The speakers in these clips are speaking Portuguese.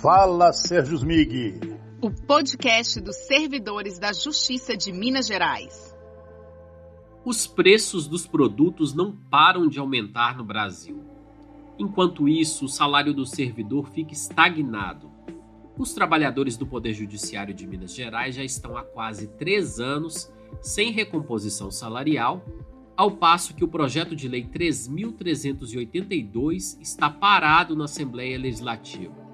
Fala Sérgio Smig. O podcast dos servidores da Justiça de Minas Gerais. Os preços dos produtos não param de aumentar no Brasil. Enquanto isso, o salário do servidor fica estagnado. Os trabalhadores do Poder Judiciário de Minas Gerais já estão há quase três anos sem recomposição salarial, ao passo que o projeto de lei 3.382 está parado na Assembleia Legislativa.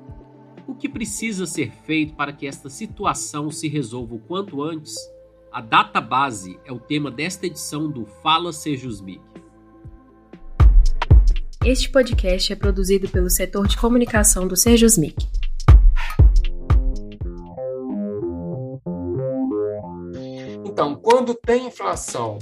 O que precisa ser feito para que esta situação se resolva o quanto antes? A data base é o tema desta edição do Fala Sejusmic. Este podcast é produzido pelo setor de comunicação do Sejusmic. Então, quando tem inflação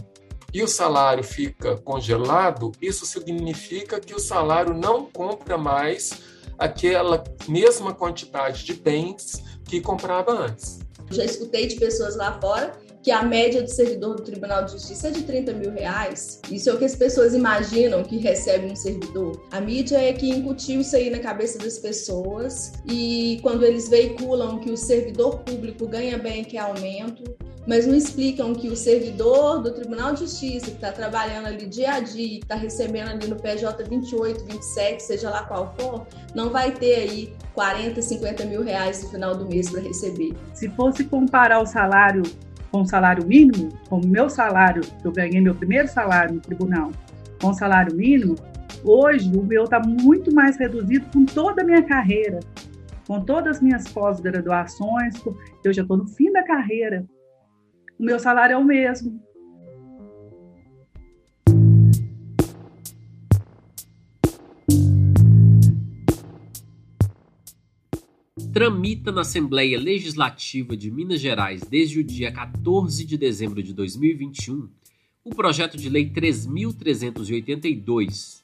e o salário fica congelado, isso significa que o salário não compra mais aquela mesma quantidade de bens que comprava antes. Já escutei de pessoas lá fora que a média do servidor do Tribunal de Justiça é de 30 mil reais. Isso é o que as pessoas imaginam que recebe um servidor. A mídia é que incutiu isso aí na cabeça das pessoas e quando eles veiculam que o servidor público ganha bem, que é aumento, mas não explicam que o servidor do Tribunal de Justiça, que está trabalhando ali dia a dia, que está recebendo ali no PJ 28, 27, seja lá qual for, não vai ter aí 40, 50 mil reais no final do mês para receber. Se fosse comparar o salário com o salário mínimo, com o meu salário, que eu ganhei meu primeiro salário no tribunal, com o salário mínimo, hoje o meu está muito mais reduzido com toda a minha carreira, com todas as minhas pós-graduações, eu já estou no fim da carreira. O meu salário é o mesmo. tramita na Assembleia Legislativa de Minas Gerais desde o dia 14 de dezembro de 2021 o projeto de lei 3382.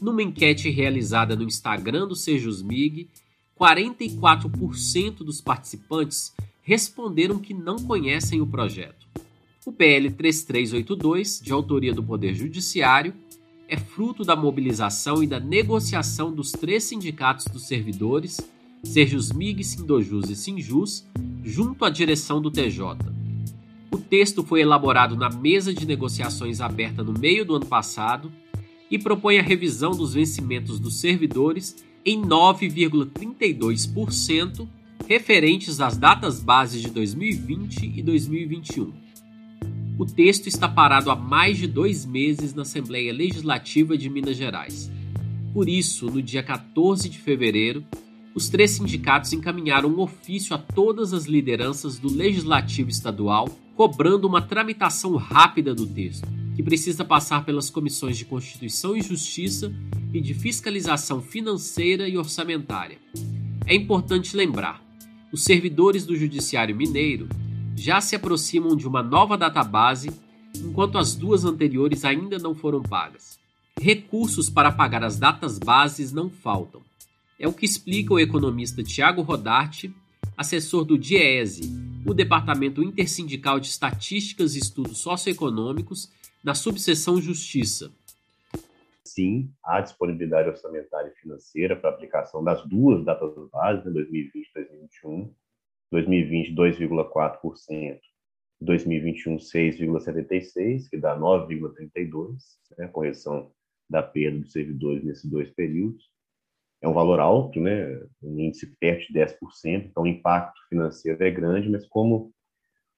Numa enquete realizada no Instagram do Sejusmig, 44% dos participantes responderam que não conhecem o projeto. O PL 3382, de autoria do Poder Judiciário, é fruto da mobilização e da negociação dos três sindicatos dos servidores Serjusmig, Sindojus e Sinjus, junto à direção do TJ. O texto foi elaborado na mesa de negociações aberta no meio do ano passado e propõe a revisão dos vencimentos dos servidores em 9,32%, referentes às datas bases de 2020 e 2021. O texto está parado há mais de dois meses na Assembleia Legislativa de Minas Gerais. Por isso, no dia 14 de fevereiro, os três sindicatos encaminharam um ofício a todas as lideranças do Legislativo Estadual, cobrando uma tramitação rápida do texto, que precisa passar pelas comissões de Constituição e Justiça e de Fiscalização Financeira e Orçamentária. É importante lembrar: os servidores do Judiciário Mineiro já se aproximam de uma nova database, enquanto as duas anteriores ainda não foram pagas. Recursos para pagar as datas bases não faltam é o que explica o economista Tiago Rodarte, assessor do DIESE, o Departamento Intersindical de Estatísticas e Estudos Socioeconômicos, na subseção Justiça. Sim, há disponibilidade orçamentária e financeira para aplicação das duas datas né, 2020 e 2021. 2020, 2,4%. 2021, 6,76%, que dá 9,32%, né, correção da perda dos servidores nesses dois períodos é um valor alto, né? um índice perto de 10%, então o impacto financeiro é grande, mas como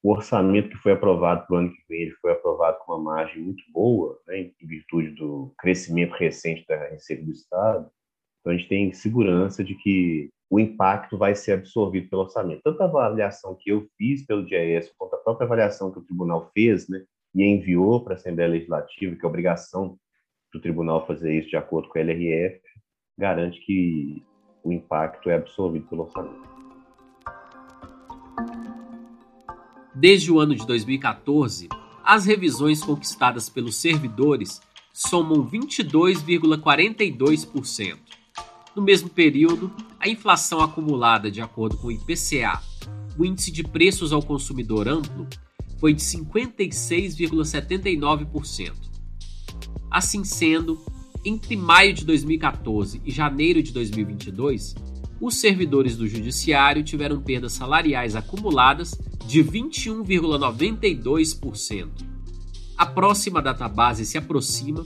o orçamento que foi aprovado para o ano que vem ele foi aprovado com uma margem muito boa, né? em virtude do crescimento recente da receita do Estado, então a gente tem segurança de que o impacto vai ser absorvido pelo orçamento. Tanto a avaliação que eu fiz pelo DIES, quanto a própria avaliação que o tribunal fez, né, e enviou para a Assembleia Legislativa, que é obrigação do tribunal fazer isso de acordo com a LRF, garante que o impacto é absorvido pelo orçamento. Desde o ano de 2014, as revisões conquistadas pelos servidores somam 22,42%. No mesmo período, a inflação acumulada de acordo com o IPCA, o índice de preços ao consumidor amplo, foi de 56,79%. Assim sendo, entre maio de 2014 e janeiro de 2022, os servidores do Judiciário tiveram perdas salariais acumuladas de 21,92%. A próxima database se aproxima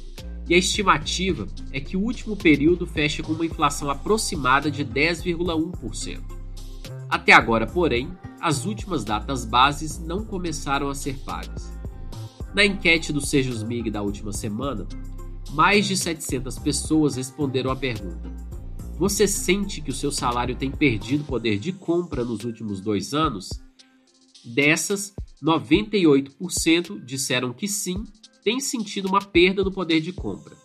e a estimativa é que o último período feche com uma inflação aproximada de 10,1%. Até agora, porém, as últimas datas bases não começaram a ser pagas. Na enquete do Sejus MIG da última semana, mais de 700 pessoas responderam à pergunta: Você sente que o seu salário tem perdido poder de compra nos últimos dois anos? Dessas, 98% disseram que sim, tem sentido uma perda no poder de compra.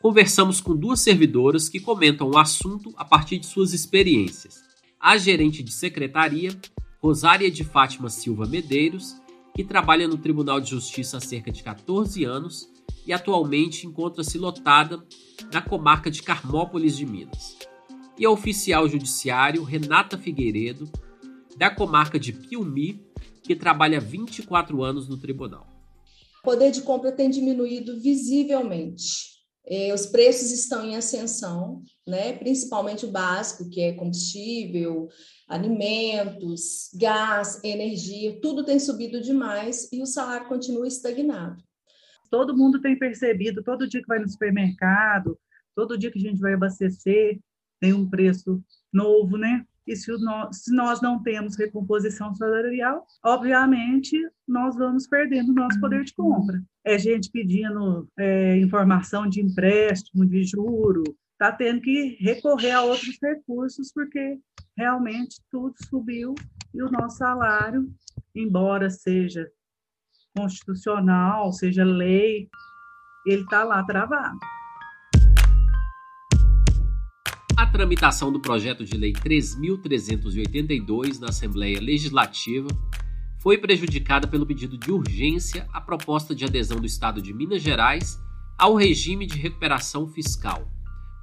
Conversamos com duas servidoras que comentam o assunto a partir de suas experiências. A gerente de secretaria, Rosária de Fátima Silva Medeiros, que trabalha no Tribunal de Justiça há cerca de 14 anos e atualmente encontra-se lotada na comarca de Carmópolis de Minas. E a oficial judiciário Renata Figueiredo, da comarca de Piumi, que trabalha 24 anos no tribunal. O poder de compra tem diminuído visivelmente. É, os preços estão em ascensão, né? principalmente o básico, que é combustível, alimentos, gás, energia, tudo tem subido demais e o salário continua estagnado. Todo mundo tem percebido, todo dia que vai no supermercado, todo dia que a gente vai abastecer, tem um preço novo, né? E se nós, se nós não temos recomposição salarial, obviamente nós vamos perdendo nosso poder de compra. É gente pedindo é, informação de empréstimo, de juro, está tendo que recorrer a outros recursos, porque realmente tudo subiu e o nosso salário, embora seja constitucional, seja lei, ele está lá travado. Tramitação do projeto de lei 3.382 na Assembleia Legislativa foi prejudicada pelo pedido de urgência à proposta de adesão do Estado de Minas Gerais ao regime de recuperação fiscal,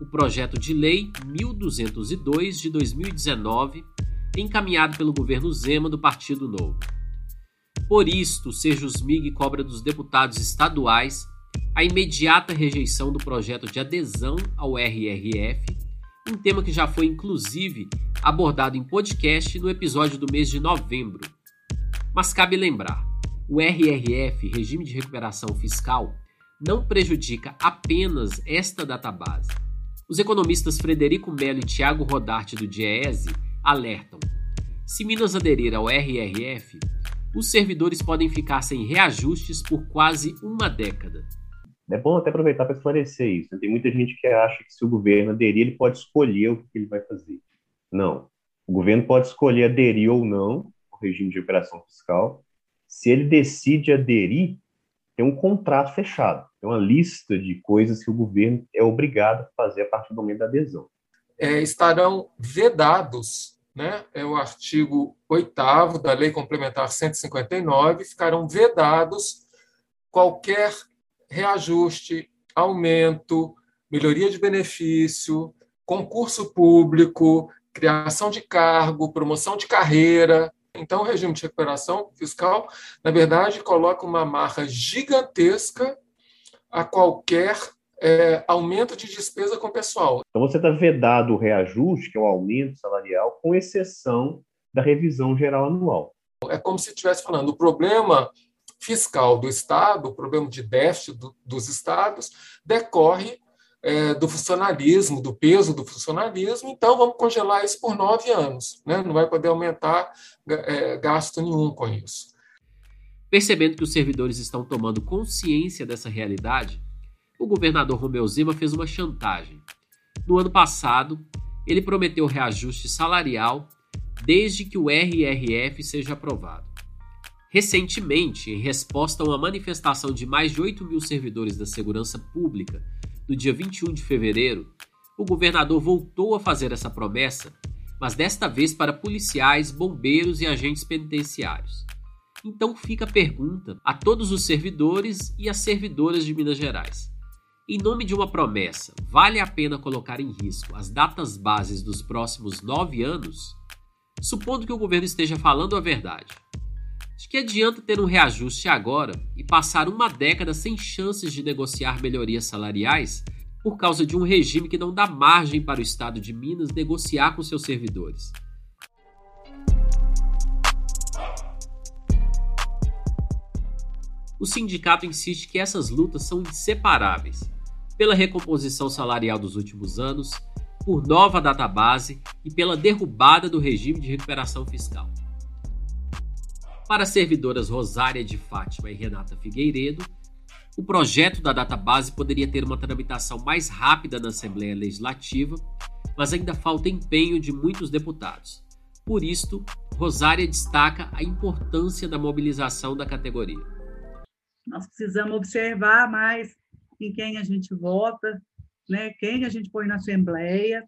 o projeto de lei 1202 de 2019, encaminhado pelo governo Zema do Partido Novo. Por isto, o Sejusmig cobra dos deputados estaduais a imediata rejeição do projeto de adesão ao RRF um tema que já foi inclusive abordado em podcast no episódio do mês de novembro. Mas cabe lembrar, o RRF, Regime de Recuperação Fiscal, não prejudica apenas esta database. Os economistas Frederico Melo e Tiago Rodarte do DIEESE alertam: se Minas aderir ao RRF, os servidores podem ficar sem reajustes por quase uma década. É bom até aproveitar para esclarecer isso. Né? Tem muita gente que acha que se o governo aderir, ele pode escolher o que ele vai fazer. Não. O governo pode escolher aderir ou não ao regime de operação fiscal. Se ele decide aderir, tem um contrato fechado, tem uma lista de coisas que o governo é obrigado a fazer a partir do momento da adesão. É, estarão vedados, né? é o artigo 8 da Lei Complementar 159, ficarão vedados qualquer reajuste, aumento, melhoria de benefício, concurso público, criação de cargo, promoção de carreira. Então, o regime de recuperação fiscal, na verdade, coloca uma marra gigantesca a qualquer é, aumento de despesa com o pessoal. Então, você está vedado o reajuste, que é o aumento salarial, com exceção da revisão geral anual. É como se estivesse falando, o problema fiscal do Estado, o problema de déficit do, dos Estados, decorre é, do funcionalismo, do peso do funcionalismo, então vamos congelar isso por nove anos, né? não vai poder aumentar é, gasto nenhum com isso. Percebendo que os servidores estão tomando consciência dessa realidade, o governador Romeu Zema fez uma chantagem. No ano passado, ele prometeu reajuste salarial desde que o RRF seja aprovado. Recentemente, em resposta a uma manifestação de mais de 8 mil servidores da segurança pública no dia 21 de fevereiro, o governador voltou a fazer essa promessa, mas desta vez para policiais, bombeiros e agentes penitenciários. Então fica a pergunta a todos os servidores e as servidoras de Minas Gerais. Em nome de uma promessa, vale a pena colocar em risco as datas bases dos próximos nove anos? Supondo que o governo esteja falando a verdade, de que adianta ter um reajuste agora e passar uma década sem chances de negociar melhorias salariais por causa de um regime que não dá margem para o Estado de Minas negociar com seus servidores. O sindicato insiste que essas lutas são inseparáveis pela recomposição salarial dos últimos anos, por nova database e pela derrubada do regime de recuperação fiscal. Para as servidoras Rosária de Fátima e Renata Figueiredo, o projeto da database poderia ter uma tramitação mais rápida na Assembleia Legislativa, mas ainda falta empenho de muitos deputados. Por isto, Rosária destaca a importância da mobilização da categoria. Nós precisamos observar mais em quem a gente vota, né, quem a gente põe na Assembleia,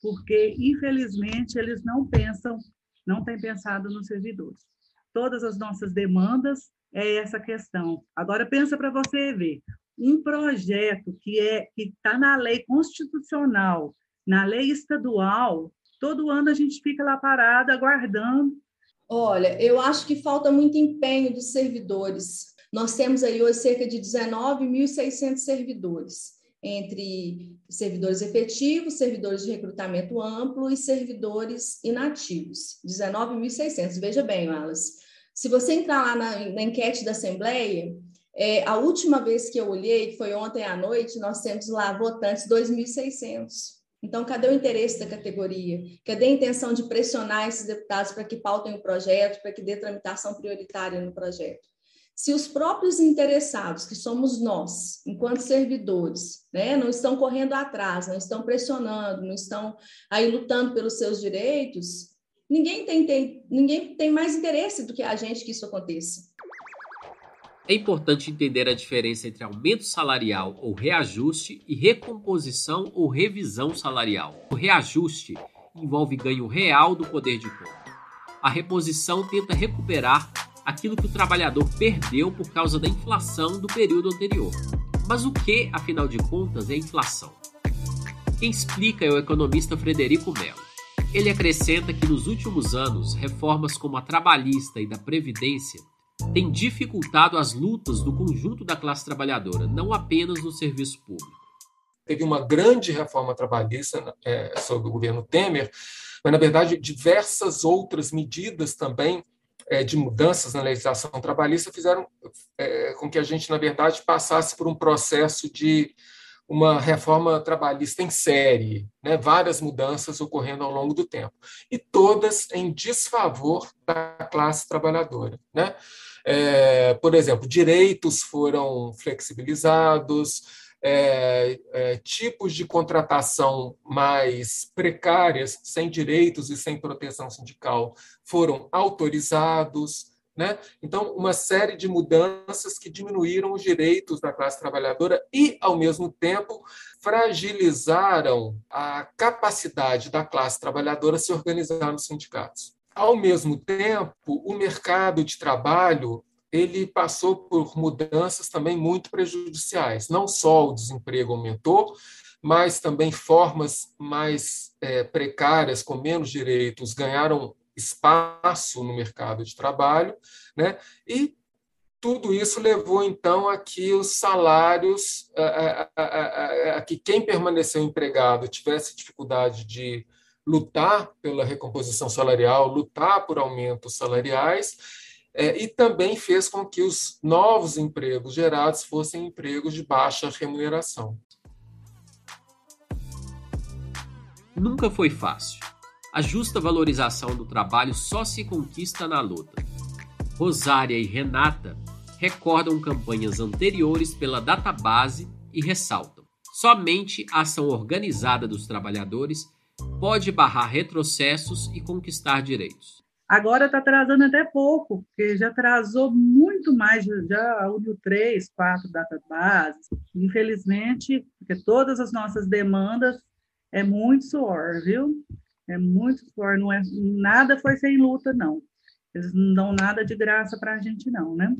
porque, infelizmente, eles não pensam, não têm pensado nos servidores. Todas as nossas demandas é essa questão. Agora pensa para você ver, um projeto que é que está na lei constitucional, na lei estadual, todo ano a gente fica lá parado aguardando. Olha, eu acho que falta muito empenho dos servidores. Nós temos aí hoje cerca de 19.600 servidores, entre servidores efetivos, servidores de recrutamento amplo e servidores inativos. 19.600. Veja bem, Wallace, se você entrar lá na, na enquete da Assembleia, é, a última vez que eu olhei, que foi ontem à noite, nós temos lá votantes 2.600. Então, cadê o interesse da categoria? Cadê a intenção de pressionar esses deputados para que pautem o projeto, para que dê tramitação prioritária no projeto? Se os próprios interessados, que somos nós, enquanto servidores, né, não estão correndo atrás, não estão pressionando, não estão aí lutando pelos seus direitos, ninguém tem, tem, ninguém tem mais interesse do que a gente que isso aconteça. É importante entender a diferença entre aumento salarial ou reajuste e recomposição ou revisão salarial. O reajuste envolve ganho real do poder de compra. A reposição tenta recuperar aquilo que o trabalhador perdeu por causa da inflação do período anterior. Mas o que, afinal de contas, é inflação? Quem explica é o economista Frederico Mello. Ele acrescenta que nos últimos anos, reformas como a trabalhista e da previdência têm dificultado as lutas do conjunto da classe trabalhadora, não apenas no serviço público. Teve uma grande reforma trabalhista é, sob o governo Temer, mas, na verdade, diversas outras medidas também de mudanças na legislação trabalhista fizeram é, com que a gente, na verdade, passasse por um processo de uma reforma trabalhista em série, né? várias mudanças ocorrendo ao longo do tempo, e todas em desfavor da classe trabalhadora. Né? É, por exemplo, direitos foram flexibilizados, é, é, tipos de contratação mais precárias, sem direitos e sem proteção sindical, foram autorizados. Né? Então, uma série de mudanças que diminuíram os direitos da classe trabalhadora e, ao mesmo tempo, fragilizaram a capacidade da classe trabalhadora se organizar nos sindicatos. Ao mesmo tempo, o mercado de trabalho ele passou por mudanças também muito prejudiciais. Não só o desemprego aumentou, mas também formas mais é, precárias, com menos direitos, ganharam espaço no mercado de trabalho, né? E tudo isso levou então a que os salários, a, a, a, a, que quem permaneceu empregado tivesse dificuldade de lutar pela recomposição salarial, lutar por aumentos salariais, é, e também fez com que os novos empregos gerados fossem empregos de baixa remuneração. Nunca foi fácil a justa valorização do trabalho só se conquista na luta. Rosária e Renata recordam campanhas anteriores pela database e ressaltam: somente a ação organizada dos trabalhadores pode barrar retrocessos e conquistar direitos. Agora está atrasando até pouco, porque já atrasou muito mais, já uniu três, quatro databases. Infelizmente, porque todas as nossas demandas é muito suor, viu? É muito forte, não é nada foi sem luta, não. Eles não dão nada de graça para a gente, não, né?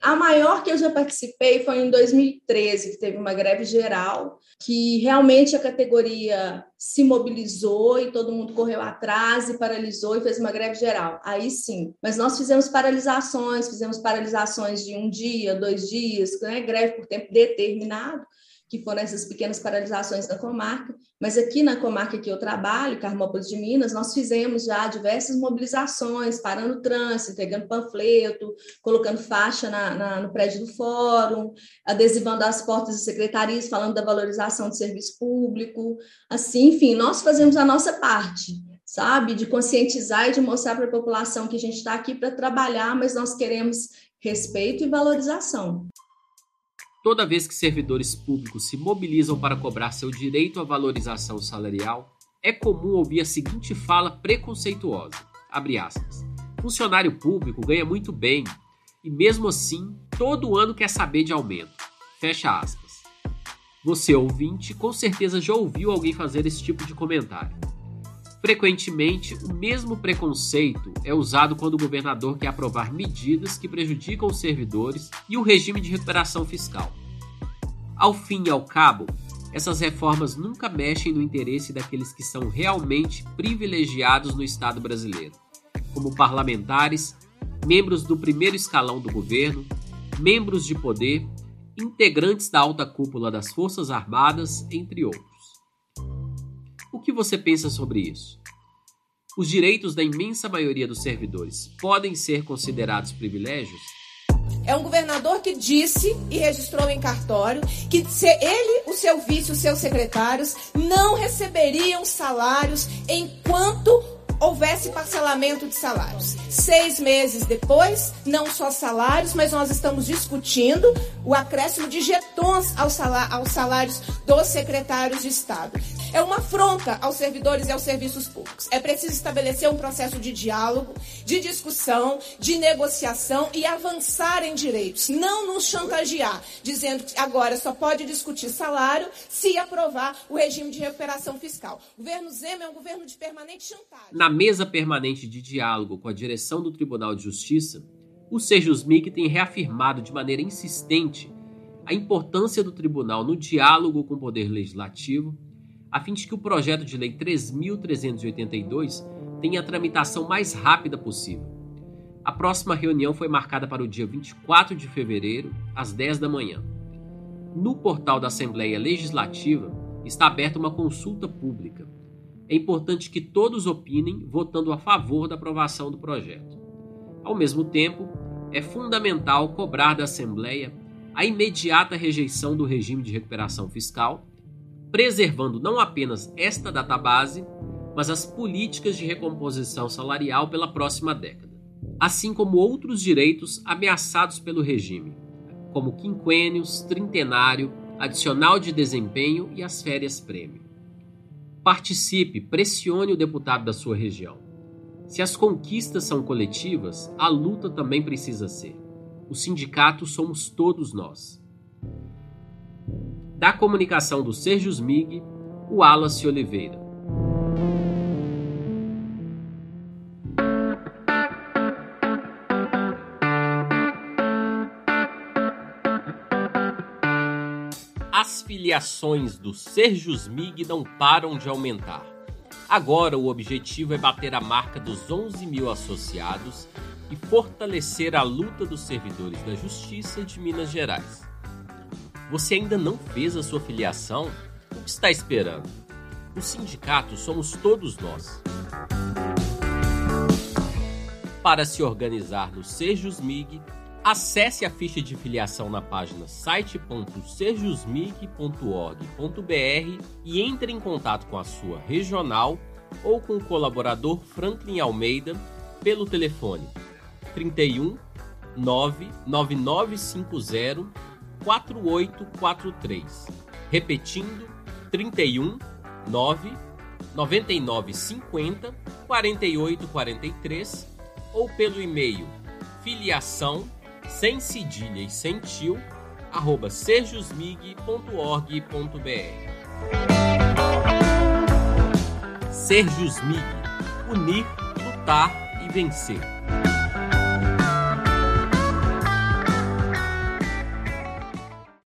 A maior que eu já participei foi em 2013, que teve uma greve geral, que realmente a categoria se mobilizou e todo mundo correu atrás e paralisou e fez uma greve geral. Aí sim. Mas nós fizemos paralisações, fizemos paralisações de um dia, dois dias, né? greve por tempo determinado que foram essas pequenas paralisações na comarca, mas aqui na comarca que eu trabalho, Carmópolis de Minas, nós fizemos já diversas mobilizações, parando trânsito, entregando panfleto, colocando faixa na, na, no prédio do fórum, adesivando as portas de secretarias, falando da valorização do serviço público, assim, enfim, nós fazemos a nossa parte, sabe, de conscientizar e de mostrar para a população que a gente está aqui para trabalhar, mas nós queremos respeito e valorização. Toda vez que servidores públicos se mobilizam para cobrar seu direito à valorização salarial, é comum ouvir a seguinte fala preconceituosa: aspas, funcionário público ganha muito bem e mesmo assim todo ano quer saber de aumento. Fecha aspas. Você ouvinte com certeza já ouviu alguém fazer esse tipo de comentário. Frequentemente, o mesmo preconceito é usado quando o governador quer aprovar medidas que prejudicam os servidores e o regime de recuperação fiscal. Ao fim e ao cabo, essas reformas nunca mexem no interesse daqueles que são realmente privilegiados no Estado brasileiro, como parlamentares, membros do primeiro escalão do governo, membros de poder, integrantes da alta cúpula das Forças Armadas, entre outros. O que você pensa sobre isso? Os direitos da imensa maioria dos servidores podem ser considerados privilégios? É um governador que disse e registrou em cartório que ele, o seu vice, os seus secretários não receberiam salários enquanto houvesse parcelamento de salários. Seis meses depois, não só salários, mas nós estamos discutindo o acréscimo de jetons aos salários dos secretários de Estado. É uma afronta aos servidores e aos serviços públicos. É preciso estabelecer um processo de diálogo, de discussão, de negociação e avançar em direitos. Não nos chantagear, dizendo que agora só pode discutir salário se aprovar o regime de recuperação fiscal. O governo Zema é um governo de permanente chantagem. Na mesa permanente de diálogo com a direção do Tribunal de Justiça, o Sejusmic tem reafirmado de maneira insistente a importância do tribunal no diálogo com o Poder Legislativo, a fim de que o projeto de lei 3.382 tenha a tramitação mais rápida possível. A próxima reunião foi marcada para o dia 24 de fevereiro, às 10 da manhã. No portal da Assembleia Legislativa está aberta uma consulta pública é importante que todos opinem votando a favor da aprovação do projeto. Ao mesmo tempo, é fundamental cobrar da Assembleia a imediata rejeição do regime de recuperação fiscal, preservando não apenas esta database, mas as políticas de recomposição salarial pela próxima década, assim como outros direitos ameaçados pelo regime, como quinquênios, trintenário, adicional de desempenho e as férias prêmio. Participe, pressione o deputado da sua região. Se as conquistas são coletivas, a luta também precisa ser. O sindicato somos todos nós. Da comunicação do Sérgio Smig, o Wallace Oliveira. As filiações do Serjusmig não param de aumentar. Agora o objetivo é bater a marca dos 11 mil associados e fortalecer a luta dos servidores da Justiça de Minas Gerais. Você ainda não fez a sua filiação? O que está esperando? O sindicato somos todos nós. Para se organizar no Serjusmig, Acesse a ficha de filiação na página site.sejusmic.org.br e entre em contato com a sua regional ou com o colaborador Franklin Almeida pelo telefone 31 99950 4843. Repetindo, 31 9 9950 4843 ou pelo e-mail filiação sem cedilha e sem tio, arroba serjusmig.org.br. Serjusmig, unir, lutar e vencer.